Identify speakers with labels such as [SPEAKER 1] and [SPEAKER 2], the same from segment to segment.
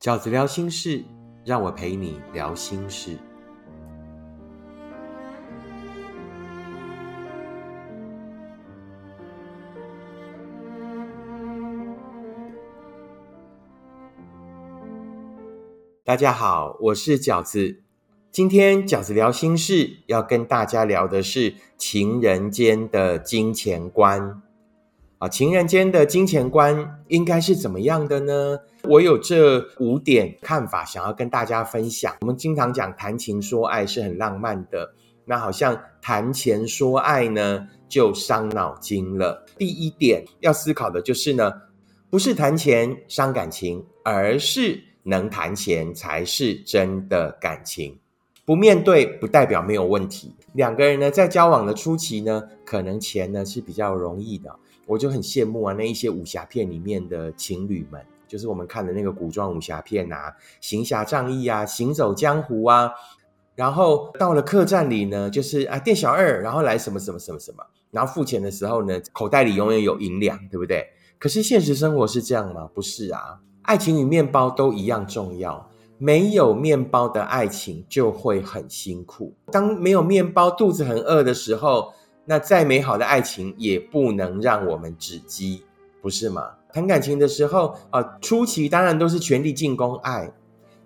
[SPEAKER 1] 饺子聊心事，让我陪你聊心事。大家好，我是饺子。今天饺子聊心事，要跟大家聊的是情人间的金钱观。啊，情人间的金钱观应该是怎么样的呢？我有这五点看法，想要跟大家分享。我们经常讲谈情说爱是很浪漫的，那好像谈钱说爱呢就伤脑筋了。第一点要思考的就是呢，不是谈钱伤感情，而是能谈钱才是真的感情。不面对不代表没有问题。两个人呢在交往的初期呢，可能钱呢是比较容易的。我就很羡慕啊，那一些武侠片里面的情侣们，就是我们看的那个古装武侠片啊，行侠仗义啊，行走江湖啊，然后到了客栈里呢，就是啊店小二，然后来什么什么什么什么，然后付钱的时候呢，口袋里永远有银两，对不对？可是现实生活是这样吗？不是啊，爱情与面包都一样重要，没有面包的爱情就会很辛苦。当没有面包，肚子很饿的时候。那再美好的爱情也不能让我们止饥，不是吗？谈感情的时候啊，初期当然都是全力进攻爱，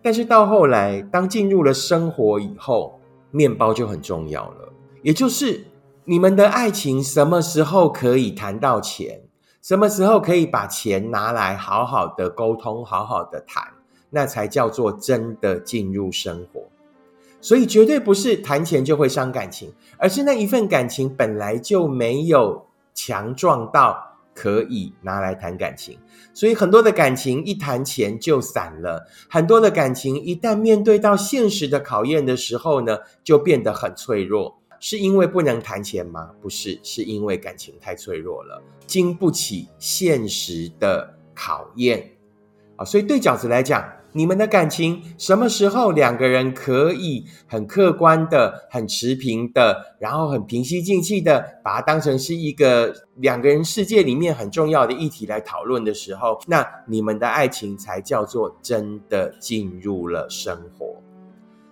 [SPEAKER 1] 但是到后来，当进入了生活以后，面包就很重要了。也就是你们的爱情什么时候可以谈到钱，什么时候可以把钱拿来好好的沟通，好好的谈，那才叫做真的进入生活。所以绝对不是谈钱就会伤感情，而是那一份感情本来就没有强壮到可以拿来谈感情。所以很多的感情一谈钱就散了，很多的感情一旦面对到现实的考验的时候呢，就变得很脆弱。是因为不能谈钱吗？不是，是因为感情太脆弱了，经不起现实的考验啊。所以对饺子来讲。你们的感情什么时候两个人可以很客观的、很持平的，然后很平息静气的，把它当成是一个两个人世界里面很重要的议题来讨论的时候，那你们的爱情才叫做真的进入了生活。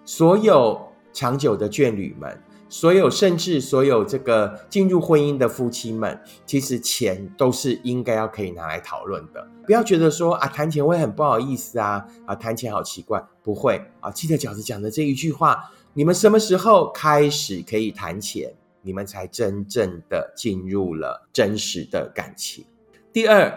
[SPEAKER 1] 所有长久的眷侣们。所有甚至所有这个进入婚姻的夫妻们，其实钱都是应该要可以拿来讨论的。不要觉得说啊谈钱会很不好意思啊啊谈钱好奇怪，不会啊。记得饺子讲的这一句话，你们什么时候开始可以谈钱，你们才真正的进入了真实的感情。第二，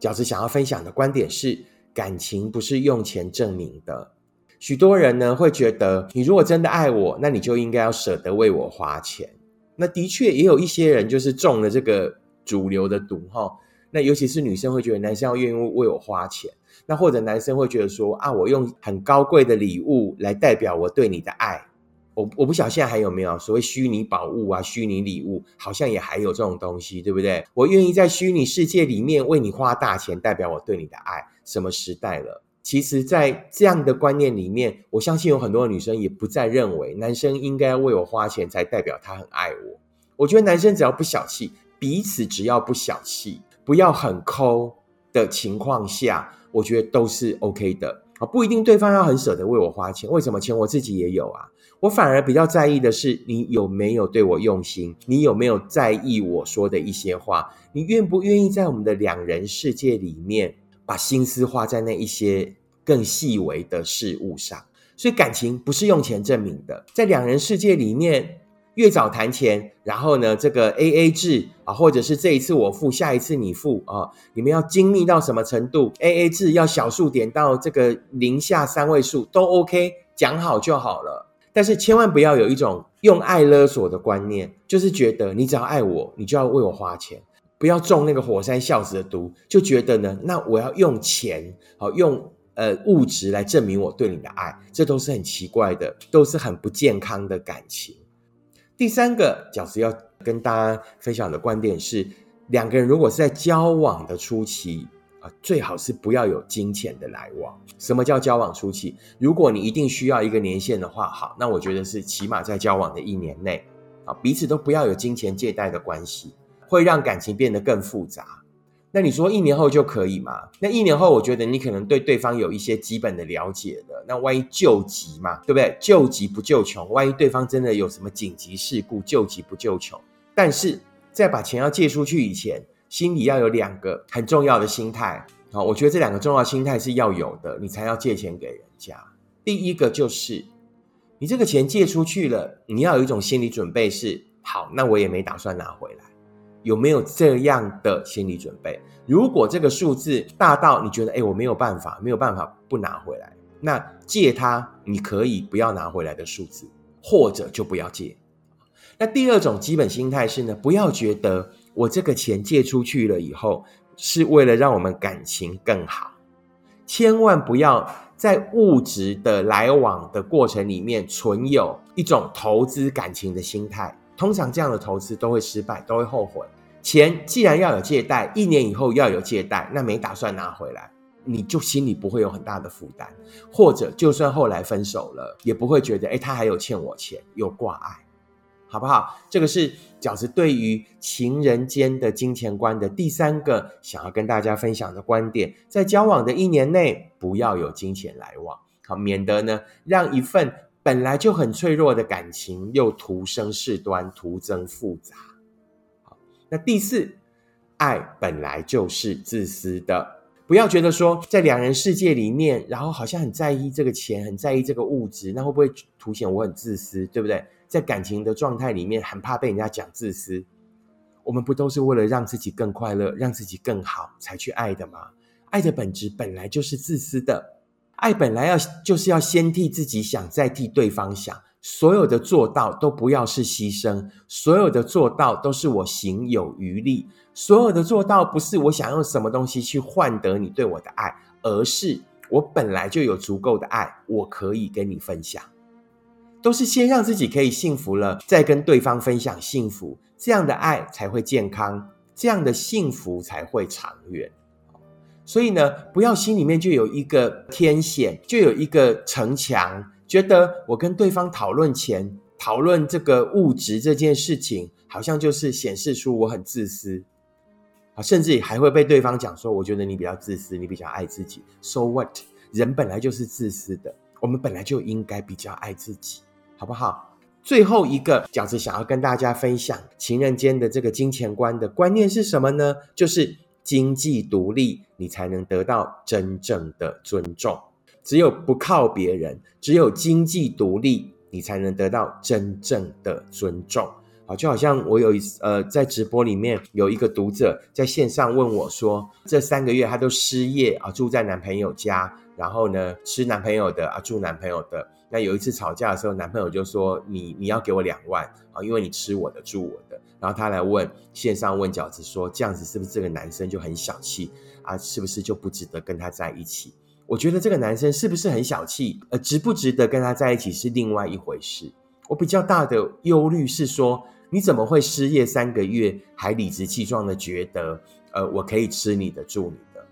[SPEAKER 1] 饺子想要分享的观点是，感情不是用钱证明的。许多人呢会觉得，你如果真的爱我，那你就应该要舍得为我花钱。那的确也有一些人就是中了这个主流的毒哈。那尤其是女生会觉得男生要愿意为我花钱，那或者男生会觉得说啊，我用很高贵的礼物来代表我对你的爱。我我不晓得现在还有没有所谓虚拟宝物啊、虚拟礼物，好像也还有这种东西，对不对？我愿意在虚拟世界里面为你花大钱，代表我对你的爱。什么时代了？其实，在这样的观念里面，我相信有很多女生也不再认为男生应该为我花钱才代表他很爱我。我觉得男生只要不小气，彼此只要不小气，不要很抠的情况下，我觉得都是 OK 的啊。不一定对方要很舍得为我花钱，为什么钱我自己也有啊？我反而比较在意的是你有没有对我用心，你有没有在意我说的一些话，你愿不愿意在我们的两人世界里面。把心思花在那一些更细微的事物上，所以感情不是用钱证明的。在两人世界里面，越早谈钱，然后呢，这个 A A 制啊，或者是这一次我付，下一次你付啊，你们要精密到什么程度？A A 制要小数点到这个零下三位数都 OK，讲好就好了。但是千万不要有一种用爱勒索的观念，就是觉得你只要爱我，你就要为我花钱。不要中那个火山孝子的毒，就觉得呢，那我要用钱，好用呃物质来证明我对你的爱，这都是很奇怪的，都是很不健康的感情。第三个饺子要跟大家分享的观点是，两个人如果是在交往的初期啊，最好是不要有金钱的来往。什么叫交往初期？如果你一定需要一个年限的话，好，那我觉得是起码在交往的一年内，啊，彼此都不要有金钱借贷的关系。会让感情变得更复杂。那你说一年后就可以吗？那一年后，我觉得你可能对对方有一些基本的了解的。那万一救急嘛，对不对？救急不救穷，万一对方真的有什么紧急事故，救急不救穷。但是在把钱要借出去以前，心里要有两个很重要的心态。好，我觉得这两个重要心态是要有的，你才要借钱给人家。第一个就是，你这个钱借出去了，你要有一种心理准备，是好，那我也没打算拿回来。有没有这样的心理准备？如果这个数字大到你觉得，哎，我没有办法，没有办法不拿回来，那借他你可以不要拿回来的数字，或者就不要借。那第二种基本心态是呢，不要觉得我这个钱借出去了以后，是为了让我们感情更好，千万不要在物质的来往的过程里面存有一种投资感情的心态。通常这样的投资都会失败，都会后悔。钱既然要有借贷，一年以后要有借贷，那没打算拿回来，你就心里不会有很大的负担，或者就算后来分手了，也不会觉得哎他还有欠我钱，有挂碍，好不好？这个是饺子对于情人间的金钱观的第三个想要跟大家分享的观点，在交往的一年内不要有金钱来往，好，免得呢让一份本来就很脆弱的感情又徒生事端，徒增复杂。那第四，爱本来就是自私的，不要觉得说在两人世界里面，然后好像很在意这个钱，很在意这个物质，那会不会凸显我很自私，对不对？在感情的状态里面，很怕被人家讲自私。我们不都是为了让自己更快乐，让自己更好才去爱的吗？爱的本质本来就是自私的，爱本来要就是要先替自己想，再替对方想。所有的做到都不要是牺牲，所有的做到都是我行有余力，所有的做到不是我想用什么东西去换得你对我的爱，而是我本来就有足够的爱，我可以跟你分享，都是先让自己可以幸福了，再跟对方分享幸福，这样的爱才会健康，这样的幸福才会长远。所以呢，不要心里面就有一个天险，就有一个城墙。觉得我跟对方讨论钱、讨论这个物质这件事情，好像就是显示出我很自私啊，甚至还会被对方讲说：“我觉得你比较自私，你比较爱自己。”So what？人本来就是自私的，我们本来就应该比较爱自己，好不好？最后一个饺子想要跟大家分享情人间的这个金钱观的观念是什么呢？就是经济独立，你才能得到真正的尊重。只有不靠别人，只有经济独立，你才能得到真正的尊重。好，就好像我有一呃，在直播里面有一个读者在线上问我说，这三个月他都失业啊，住在男朋友家，然后呢吃男朋友的啊，住男朋友的。那有一次吵架的时候，男朋友就说：“你你要给我两万啊，因为你吃我的，住我的。”然后他来问线上问饺子说：“这样子是不是这个男生就很小气啊？是不是就不值得跟他在一起？”我觉得这个男生是不是很小气？呃，值不值得跟他在一起是另外一回事。我比较大的忧虑是说，你怎么会失业三个月还理直气壮的觉得，呃，我可以吃你的住你的，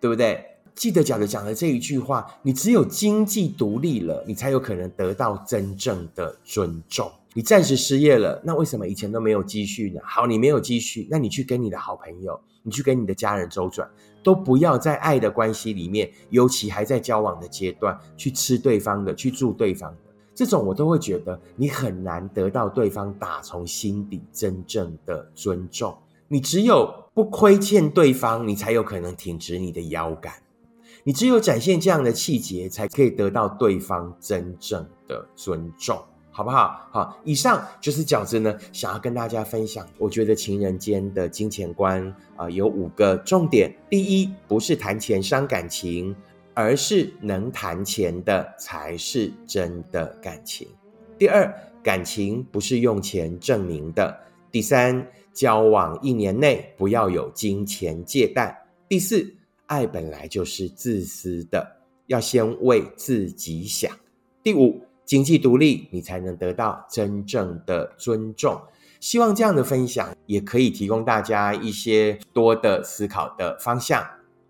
[SPEAKER 1] 对不对？记得讲的讲的这一句话，你只有经济独立了，你才有可能得到真正的尊重。你暂时失业了，那为什么以前都没有积蓄呢？好，你没有积蓄，那你去跟你的好朋友，你去跟你的家人周转。都不要在爱的关系里面，尤其还在交往的阶段，去吃对方的，去住对方的，这种我都会觉得你很难得到对方打从心底真正的尊重。你只有不亏欠对方，你才有可能挺直你的腰杆。你只有展现这样的气节，才可以得到对方真正的尊重。好不好？好，以上就是饺子呢，想要跟大家分享。我觉得情人间的金钱观啊，有五个重点。第一，不是谈钱伤感情，而是能谈钱的才是真的感情。第二，感情不是用钱证明的。第三，交往一年内不要有金钱借贷。第四，爱本来就是自私的，要先为自己想。第五。经济独立，你才能得到真正的尊重。希望这样的分享也可以提供大家一些多的思考的方向。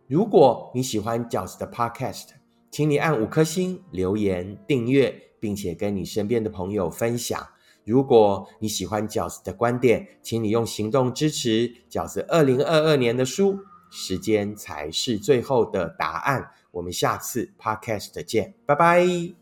[SPEAKER 1] 如果你喜欢饺子的 Podcast，请你按五颗星、留言、订阅，并且跟你身边的朋友分享。如果你喜欢饺子的观点，请你用行动支持饺子二零二二年的书。时间才是最后的答案。我们下次 podcast 见，拜拜。